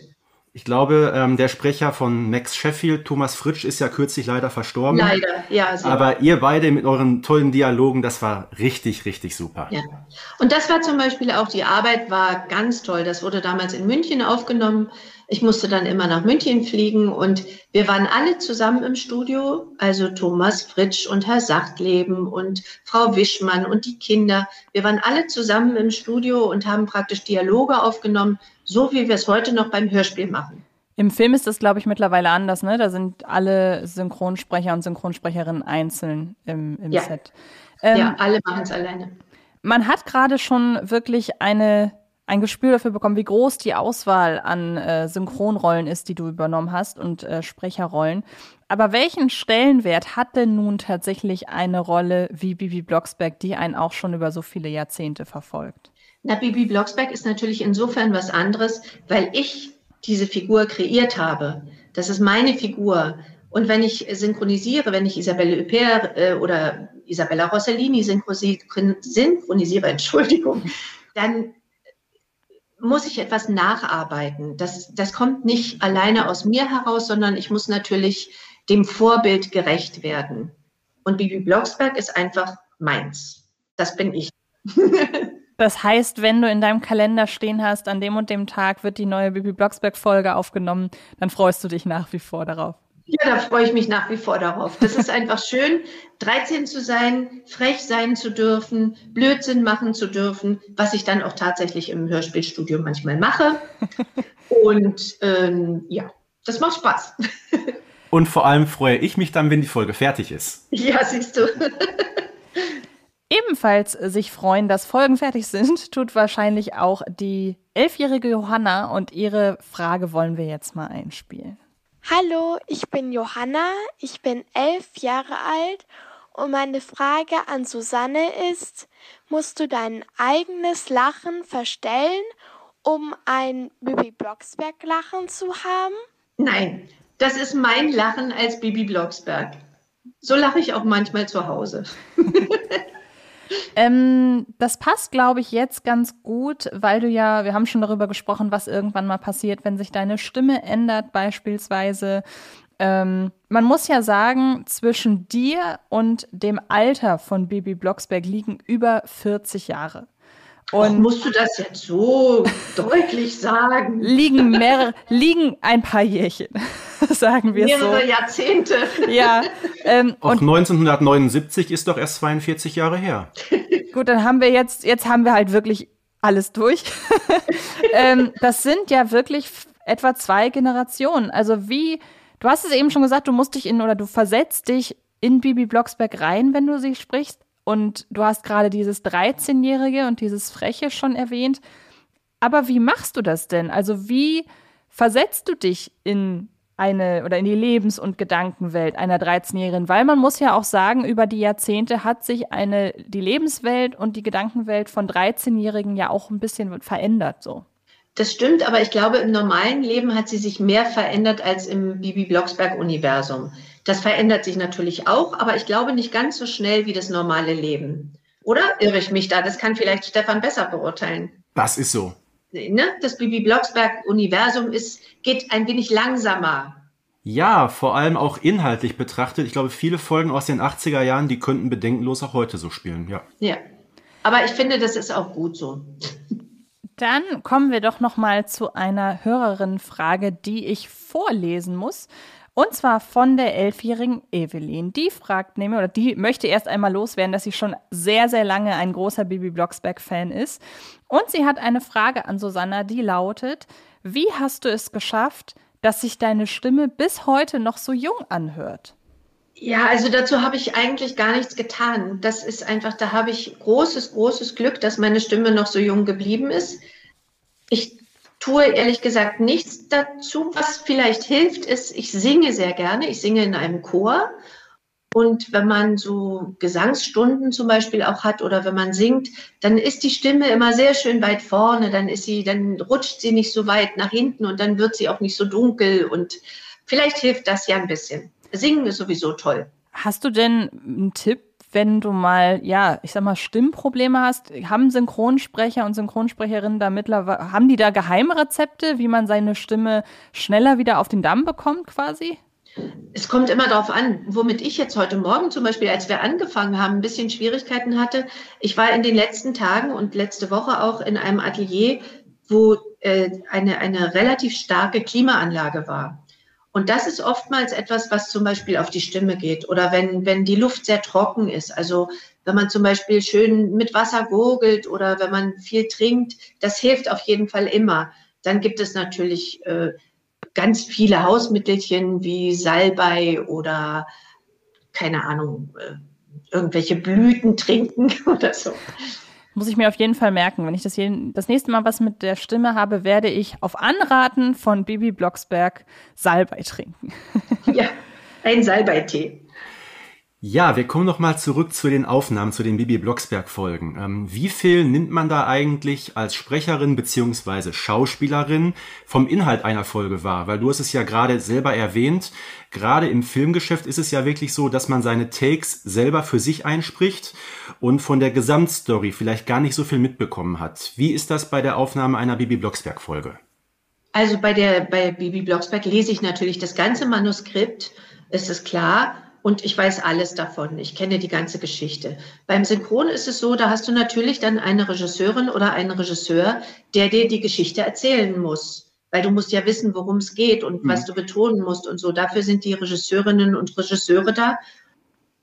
Ich glaube, ähm, der Sprecher von Max Sheffield, Thomas Fritsch, ist ja kürzlich leider verstorben. Leider, ja. Sehr. Aber ihr beide mit euren tollen Dialogen, das war richtig, richtig super. Ja. Und das war zum Beispiel auch, die Arbeit war ganz toll. Das wurde damals in München aufgenommen. Ich musste dann immer nach München fliegen und wir waren alle zusammen im Studio, also Thomas Fritsch und Herr Sachtleben und Frau Wischmann und die Kinder. Wir waren alle zusammen im Studio und haben praktisch Dialoge aufgenommen, so wie wir es heute noch beim Hörspiel machen. Im Film ist das, glaube ich, mittlerweile anders, ne? Da sind alle Synchronsprecher und Synchronsprecherinnen einzeln im, im ja. Set. Ähm, ja, alle machen es alleine. Man hat gerade schon wirklich eine ein Gespür dafür bekommen, wie groß die Auswahl an äh, Synchronrollen ist, die du übernommen hast und äh, Sprecherrollen. Aber welchen Stellenwert hat denn nun tatsächlich eine Rolle wie Bibi Blocksberg, die einen auch schon über so viele Jahrzehnte verfolgt? Na, Bibi Blocksberg ist natürlich insofern was anderes, weil ich diese Figur kreiert habe. Das ist meine Figur. Und wenn ich synchronisiere, wenn ich Isabelle Huppert äh, oder Isabella Rossellini synchronisiere, Entschuldigung, dann muss ich etwas nacharbeiten. Das, das kommt nicht alleine aus mir heraus, sondern ich muss natürlich dem Vorbild gerecht werden. Und Bibi Blocksberg ist einfach meins. Das bin ich. Das heißt, wenn du in deinem Kalender stehen hast, an dem und dem Tag wird die neue Bibi Blocksberg Folge aufgenommen, dann freust du dich nach wie vor darauf. Ja, da freue ich mich nach wie vor darauf. Das ist einfach schön, 13 zu sein, frech sein zu dürfen, Blödsinn machen zu dürfen, was ich dann auch tatsächlich im Hörspielstudio manchmal mache. Und ähm, ja, das macht Spaß. Und vor allem freue ich mich dann, wenn die Folge fertig ist. Ja, siehst du. Ebenfalls sich freuen, dass Folgen fertig sind, tut wahrscheinlich auch die elfjährige Johanna und ihre Frage wollen wir jetzt mal einspielen. Hallo, ich bin Johanna, ich bin elf Jahre alt und meine Frage an Susanne ist, musst du dein eigenes Lachen verstellen, um ein Bibi Blocksberg Lachen zu haben? Nein, das ist mein Lachen als Bibi Blocksberg. So lache ich auch manchmal zu Hause. Ähm, das passt, glaube ich, jetzt ganz gut, weil du ja, wir haben schon darüber gesprochen, was irgendwann mal passiert, wenn sich deine Stimme ändert, beispielsweise. Ähm, man muss ja sagen, zwischen dir und dem Alter von Bibi Blocksberg liegen über 40 Jahre. Und musst du das jetzt so deutlich sagen? Liegen mehrere, liegen ein paar Jährchen, sagen wir mehrere so. Mehrere Jahrzehnte. Ja. Ähm, Auch 1979 ist doch erst 42 Jahre her. Gut, dann haben wir jetzt, jetzt haben wir halt wirklich alles durch. ähm, das sind ja wirklich etwa zwei Generationen. Also wie, du hast es eben schon gesagt, du musst dich in oder du versetzt dich in Bibi Blocksberg rein, wenn du sie sprichst. Und du hast gerade dieses 13-Jährige und dieses Freche schon erwähnt. Aber wie machst du das denn? Also wie versetzt du dich in eine oder in die Lebens- und Gedankenwelt einer 13-Jährigen, weil man muss ja auch sagen, über die Jahrzehnte hat sich eine die Lebenswelt und die Gedankenwelt von 13-Jährigen ja auch ein bisschen verändert so. Das stimmt, aber ich glaube, im normalen Leben hat sie sich mehr verändert als im Bibi Blocksberg Universum. Das verändert sich natürlich auch, aber ich glaube nicht ganz so schnell wie das normale Leben. Oder irre ich mich da? Das kann vielleicht Stefan besser beurteilen. Das ist so. Ne? Das Bibi Blocksberg-Universum ist, geht ein wenig langsamer. Ja, vor allem auch inhaltlich betrachtet. Ich glaube, viele Folgen aus den 80er Jahren, die könnten bedenkenlos auch heute so spielen, ja. Ja. Aber ich finde, das ist auch gut so. Dann kommen wir doch noch mal zu einer Hörerinnenfrage, die ich vorlesen muss. Und zwar von der elfjährigen Evelyn. Die fragt nämlich, oder die möchte erst einmal loswerden, dass sie schon sehr, sehr lange ein großer Bibi Blocksberg-Fan ist. Und sie hat eine Frage an Susanna, die lautet, wie hast du es geschafft, dass sich deine Stimme bis heute noch so jung anhört? Ja, also dazu habe ich eigentlich gar nichts getan. Das ist einfach, da habe ich großes, großes Glück, dass meine Stimme noch so jung geblieben ist. Ich tue ehrlich gesagt nichts dazu. Was vielleicht hilft, ist, ich singe sehr gerne. Ich singe in einem Chor. Und wenn man so Gesangsstunden zum Beispiel auch hat oder wenn man singt, dann ist die Stimme immer sehr schön weit vorne. Dann ist sie, dann rutscht sie nicht so weit nach hinten und dann wird sie auch nicht so dunkel. Und vielleicht hilft das ja ein bisschen. Singen ist sowieso toll. Hast du denn einen Tipp, wenn du mal, ja, ich sag mal, Stimmprobleme hast, haben Synchronsprecher und Synchronsprecherinnen da mittlerweile, haben die da Geheimrezepte, wie man seine Stimme schneller wieder auf den Damm bekommt quasi? Es kommt immer darauf an, womit ich jetzt heute Morgen zum Beispiel, als wir angefangen haben, ein bisschen Schwierigkeiten hatte. Ich war in den letzten Tagen und letzte Woche auch in einem Atelier, wo äh, eine, eine relativ starke Klimaanlage war. Und das ist oftmals etwas, was zum Beispiel auf die Stimme geht oder wenn, wenn die Luft sehr trocken ist. Also wenn man zum Beispiel schön mit Wasser gurgelt oder wenn man viel trinkt, das hilft auf jeden Fall immer. Dann gibt es natürlich äh, ganz viele Hausmittelchen wie Salbei oder keine Ahnung, äh, irgendwelche Blüten trinken oder so. Muss ich mir auf jeden Fall merken. Wenn ich das, jeden, das nächste Mal was mit der Stimme habe, werde ich auf Anraten von Bibi Blocksberg Salbei trinken. ja, ein Salbeitee. Ja, wir kommen noch mal zurück zu den Aufnahmen, zu den Bibi Blocksberg-Folgen. Ähm, wie viel nimmt man da eigentlich als Sprecherin beziehungsweise Schauspielerin vom Inhalt einer Folge wahr? Weil du hast es ja gerade selber erwähnt, gerade im Filmgeschäft ist es ja wirklich so, dass man seine Takes selber für sich einspricht und von der Gesamtstory vielleicht gar nicht so viel mitbekommen hat. Wie ist das bei der Aufnahme einer Bibi Blocksberg-Folge? Also bei der bei Bibi Blocksberg lese ich natürlich das ganze Manuskript, ist es klar und ich weiß alles davon. Ich kenne die ganze Geschichte. Beim Synchron ist es so, da hast du natürlich dann eine Regisseurin oder einen Regisseur, der dir die Geschichte erzählen muss. Weil du musst ja wissen, worum es geht und mhm. was du betonen musst und so. Dafür sind die Regisseurinnen und Regisseure da.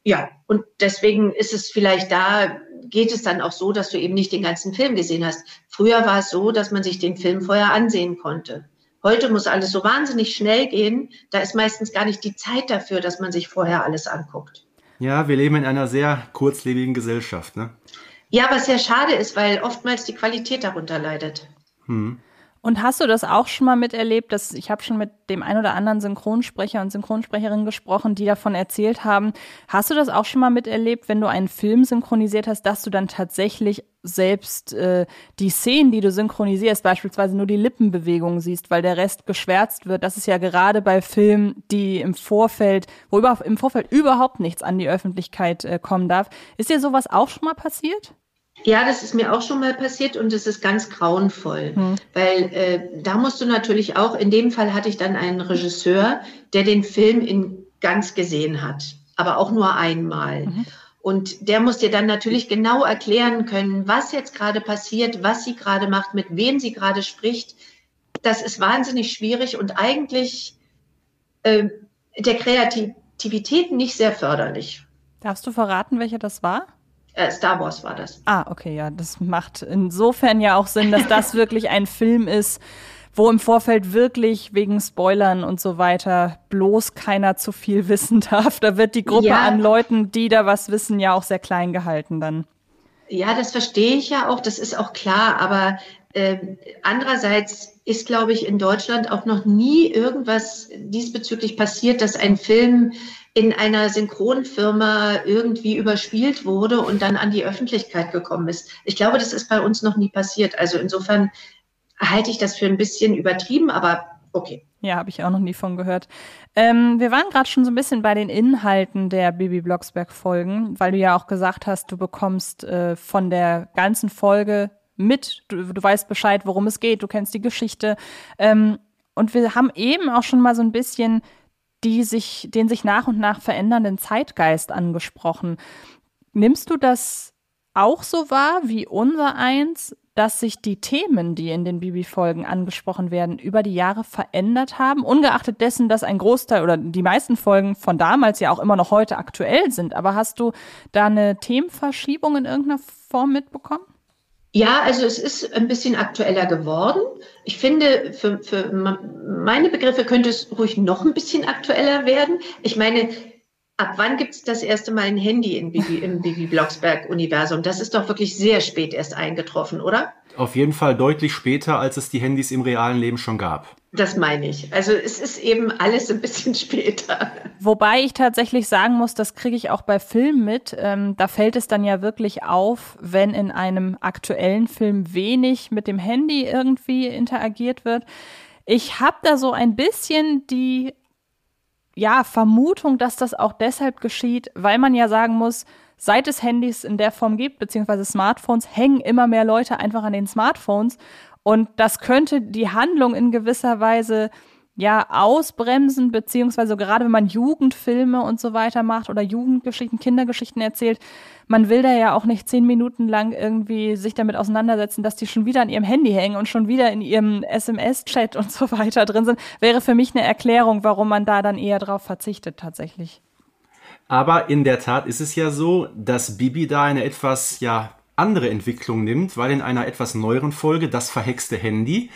Ja, und deswegen ist es vielleicht da, geht es dann auch so, dass du eben nicht den ganzen Film gesehen hast. Früher war es so, dass man sich den Film vorher ansehen konnte. Heute muss alles so wahnsinnig schnell gehen. Da ist meistens gar nicht die Zeit dafür, dass man sich vorher alles anguckt. Ja, wir leben in einer sehr kurzlebigen Gesellschaft, ne? Ja, was sehr schade ist, weil oftmals die Qualität darunter leidet. Hm. Und hast du das auch schon mal miterlebt, dass ich habe schon mit dem ein oder anderen Synchronsprecher und Synchronsprecherin gesprochen, die davon erzählt haben. Hast du das auch schon mal miterlebt, wenn du einen Film synchronisiert hast, dass du dann tatsächlich selbst äh, die Szenen, die du synchronisierst, beispielsweise nur die Lippenbewegungen siehst, weil der Rest geschwärzt wird. Das ist ja gerade bei Filmen, die im Vorfeld, wo über, im Vorfeld überhaupt nichts an die Öffentlichkeit äh, kommen darf. Ist dir sowas auch schon mal passiert? Ja, das ist mir auch schon mal passiert und es ist ganz grauenvoll, hm. weil äh, da musst du natürlich auch, in dem Fall hatte ich dann einen Regisseur, der den Film in ganz gesehen hat, aber auch nur einmal. Mhm. Und der muss dir dann natürlich genau erklären können, was jetzt gerade passiert, was sie gerade macht, mit wem sie gerade spricht. Das ist wahnsinnig schwierig und eigentlich äh, der Kreativität nicht sehr förderlich. Darfst du verraten, welcher das war? Äh, Star Wars war das. Ah, okay, ja, das macht insofern ja auch Sinn, dass das wirklich ein Film ist, wo im Vorfeld wirklich wegen Spoilern und so weiter bloß keiner zu viel wissen darf. Da wird die Gruppe ja. an Leuten, die da was wissen, ja auch sehr klein gehalten dann. Ja, das verstehe ich ja auch, das ist auch klar, aber äh, andererseits ist, glaube ich, in Deutschland auch noch nie irgendwas diesbezüglich passiert, dass ein Film in einer Synchronfirma irgendwie überspielt wurde und dann an die Öffentlichkeit gekommen ist. Ich glaube, das ist bei uns noch nie passiert. Also insofern halte ich das für ein bisschen übertrieben, aber okay. Ja, habe ich auch noch nie von gehört. Ähm, wir waren gerade schon so ein bisschen bei den Inhalten der Bibi Blocksberg-Folgen, weil du ja auch gesagt hast, du bekommst äh, von der ganzen Folge mit, du, du, weißt Bescheid, worum es geht, du kennst die Geschichte. Ähm, und wir haben eben auch schon mal so ein bisschen die sich, den sich nach und nach verändernden Zeitgeist angesprochen. Nimmst du das auch so wahr wie unser eins, dass sich die Themen, die in den Bibi-Folgen angesprochen werden, über die Jahre verändert haben, ungeachtet dessen, dass ein Großteil oder die meisten Folgen von damals ja auch immer noch heute aktuell sind. Aber hast du da eine Themenverschiebung in irgendeiner Form mitbekommen? Ja, also es ist ein bisschen aktueller geworden. Ich finde, für, für meine Begriffe könnte es ruhig noch ein bisschen aktueller werden. Ich meine, ab wann gibt es das erste Mal ein Handy in Bibi, im Bibi Blocksberg-Universum? Das ist doch wirklich sehr spät erst eingetroffen, oder? Auf jeden Fall deutlich später, als es die Handys im realen Leben schon gab. Das meine ich. Also es ist eben alles ein bisschen später. Wobei ich tatsächlich sagen muss, das kriege ich auch bei Filmen mit. Ähm, da fällt es dann ja wirklich auf, wenn in einem aktuellen Film wenig mit dem Handy irgendwie interagiert wird. Ich habe da so ein bisschen die ja, Vermutung, dass das auch deshalb geschieht, weil man ja sagen muss, seit es Handys in der Form gibt, beziehungsweise Smartphones, hängen immer mehr Leute einfach an den Smartphones. Und das könnte die Handlung in gewisser Weise ja ausbremsen, beziehungsweise gerade wenn man Jugendfilme und so weiter macht oder Jugendgeschichten, Kindergeschichten erzählt, man will da ja auch nicht zehn Minuten lang irgendwie sich damit auseinandersetzen, dass die schon wieder an ihrem Handy hängen und schon wieder in ihrem SMS-Chat und so weiter drin sind. Wäre für mich eine Erklärung, warum man da dann eher drauf verzichtet tatsächlich. Aber in der Tat ist es ja so, dass Bibi da eine etwas, ja, andere Entwicklung nimmt, weil in einer etwas neueren Folge, das verhexte Handy,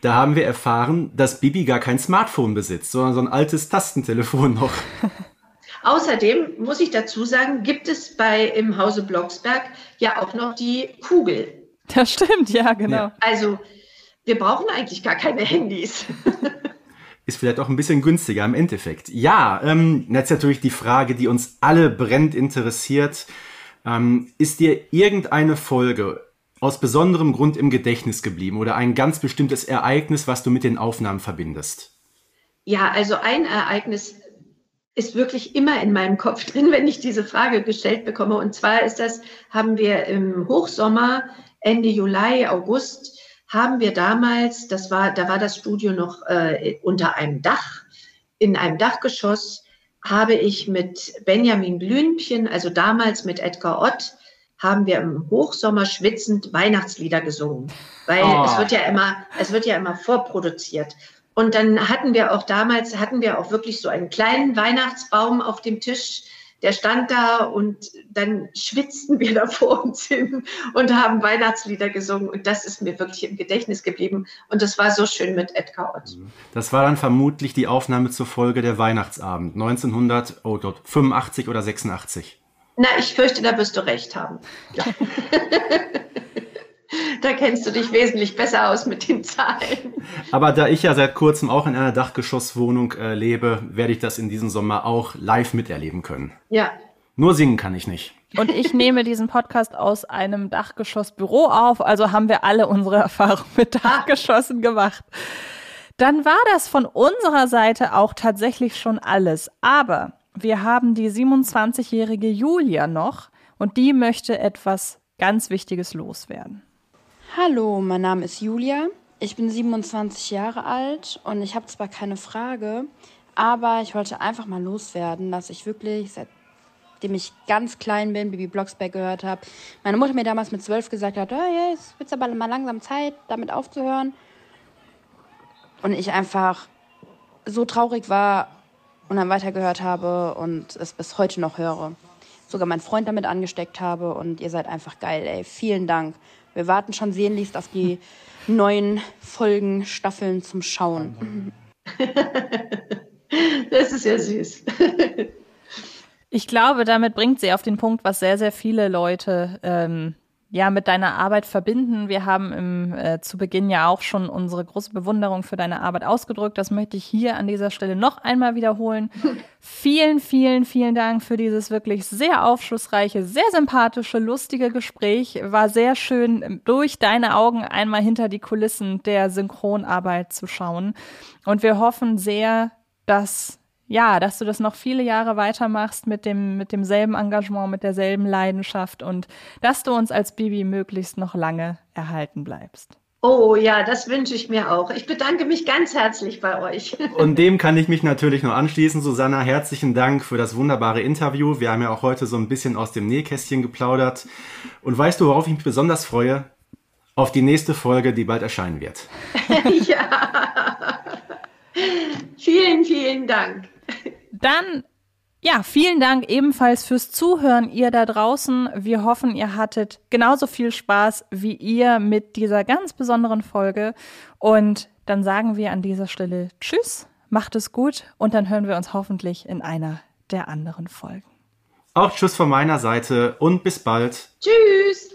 da haben wir erfahren, dass Bibi gar kein Smartphone besitzt, sondern so ein altes Tastentelefon noch. Außerdem muss ich dazu sagen, gibt es bei im Hause Blocksberg ja auch noch die Kugel. Das stimmt, ja, genau. Ja. Also wir brauchen eigentlich gar keine Handys. ist vielleicht auch ein bisschen günstiger im Endeffekt. Ja, ähm, jetzt natürlich die Frage, die uns alle brennend interessiert. Ähm, ist dir irgendeine Folge aus besonderem Grund im Gedächtnis geblieben oder ein ganz bestimmtes Ereignis, was du mit den Aufnahmen verbindest? Ja, also ein Ereignis ist wirklich immer in meinem Kopf drin, wenn ich diese Frage gestellt bekomme. Und zwar ist das, haben wir im Hochsommer, Ende Juli, August, haben wir damals, das war, da war das Studio noch äh, unter einem Dach, in einem Dachgeschoss, habe ich mit Benjamin Blümchen, also damals mit Edgar Ott, haben wir im Hochsommer schwitzend Weihnachtslieder gesungen, weil oh. es wird ja immer, es wird ja immer vorproduziert. Und dann hatten wir auch damals, hatten wir auch wirklich so einen kleinen Weihnachtsbaum auf dem Tisch, der stand da und dann schwitzten wir da vor uns hin und haben Weihnachtslieder gesungen. Und das ist mir wirklich im Gedächtnis geblieben. Und das war so schön mit Edgar Ott. Das war dann vermutlich die Aufnahme zur Folge der Weihnachtsabend 1985 oder 86. Na, ich fürchte, da wirst du recht haben. Ja. da kennst du dich wesentlich besser aus mit den Zahlen. Aber da ich ja seit kurzem auch in einer Dachgeschosswohnung äh, lebe, werde ich das in diesem Sommer auch live miterleben können. Ja. Nur singen kann ich nicht. Und ich nehme diesen Podcast aus einem Dachgeschossbüro auf, also haben wir alle unsere Erfahrungen mit Dachgeschossen gemacht. Dann war das von unserer Seite auch tatsächlich schon alles. Aber wir haben die 27-jährige Julia noch und die möchte etwas ganz Wichtiges loswerden. Hallo, mein Name ist Julia. Ich bin 27 Jahre alt und ich habe zwar keine Frage, aber ich wollte einfach mal loswerden, dass ich wirklich seitdem ich ganz klein bin, Bibi Blocksberg gehört habe. Meine Mutter mir damals mit zwölf gesagt hat, oh, ja, es wird aber mal langsam Zeit, damit aufzuhören. Und ich einfach so traurig war und dann weitergehört habe und es bis heute noch höre. Sogar meinen Freund damit angesteckt habe und ihr seid einfach geil, ey. Vielen Dank. Wir warten schon sehnlichst auf die neuen Folgen, Staffeln zum Schauen. Das ist ja süß. Ich glaube, damit bringt sie auf den Punkt, was sehr, sehr viele Leute ähm, ja mit deiner Arbeit verbinden. Wir haben im, äh, zu Beginn ja auch schon unsere große Bewunderung für deine Arbeit ausgedrückt. Das möchte ich hier an dieser Stelle noch einmal wiederholen. vielen, vielen, vielen Dank für dieses wirklich sehr aufschlussreiche, sehr sympathische, lustige Gespräch. War sehr schön, durch deine Augen einmal hinter die Kulissen der Synchronarbeit zu schauen. Und wir hoffen sehr, dass ja, dass du das noch viele Jahre weitermachst mit dem, mit demselben Engagement, mit derselben Leidenschaft und dass du uns als Bibi möglichst noch lange erhalten bleibst. Oh ja, das wünsche ich mir auch. Ich bedanke mich ganz herzlich bei euch. Und dem kann ich mich natürlich nur anschließen. Susanna, herzlichen Dank für das wunderbare Interview. Wir haben ja auch heute so ein bisschen aus dem Nähkästchen geplaudert. Und weißt du, worauf ich mich besonders freue? Auf die nächste Folge, die bald erscheinen wird. ja. vielen, vielen Dank. Dann ja, vielen Dank ebenfalls fürs Zuhören, ihr da draußen. Wir hoffen, ihr hattet genauso viel Spaß wie ihr mit dieser ganz besonderen Folge. Und dann sagen wir an dieser Stelle Tschüss, macht es gut und dann hören wir uns hoffentlich in einer der anderen Folgen. Auch Tschüss von meiner Seite und bis bald. Tschüss.